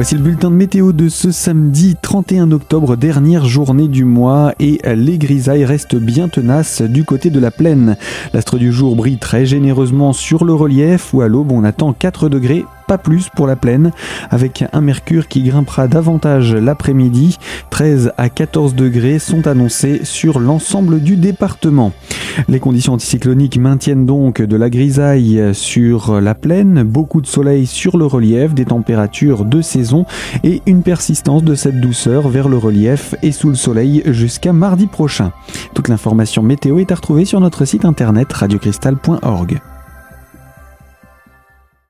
Voici le bulletin de météo de ce samedi 31 octobre, dernière journée du mois et les grisailles restent bien tenaces du côté de la plaine. L'astre du jour brille très généreusement sur le relief où à l'aube on attend 4 degrés pas plus pour la plaine, avec un mercure qui grimpera davantage l'après-midi. 13 à 14 degrés sont annoncés sur l'ensemble du département. Les conditions anticycloniques maintiennent donc de la grisaille sur la plaine, beaucoup de soleil sur le relief, des températures de saison et une persistance de cette douceur vers le relief et sous le soleil jusqu'à mardi prochain. Toute l'information météo est à retrouver sur notre site internet radiocristal.org.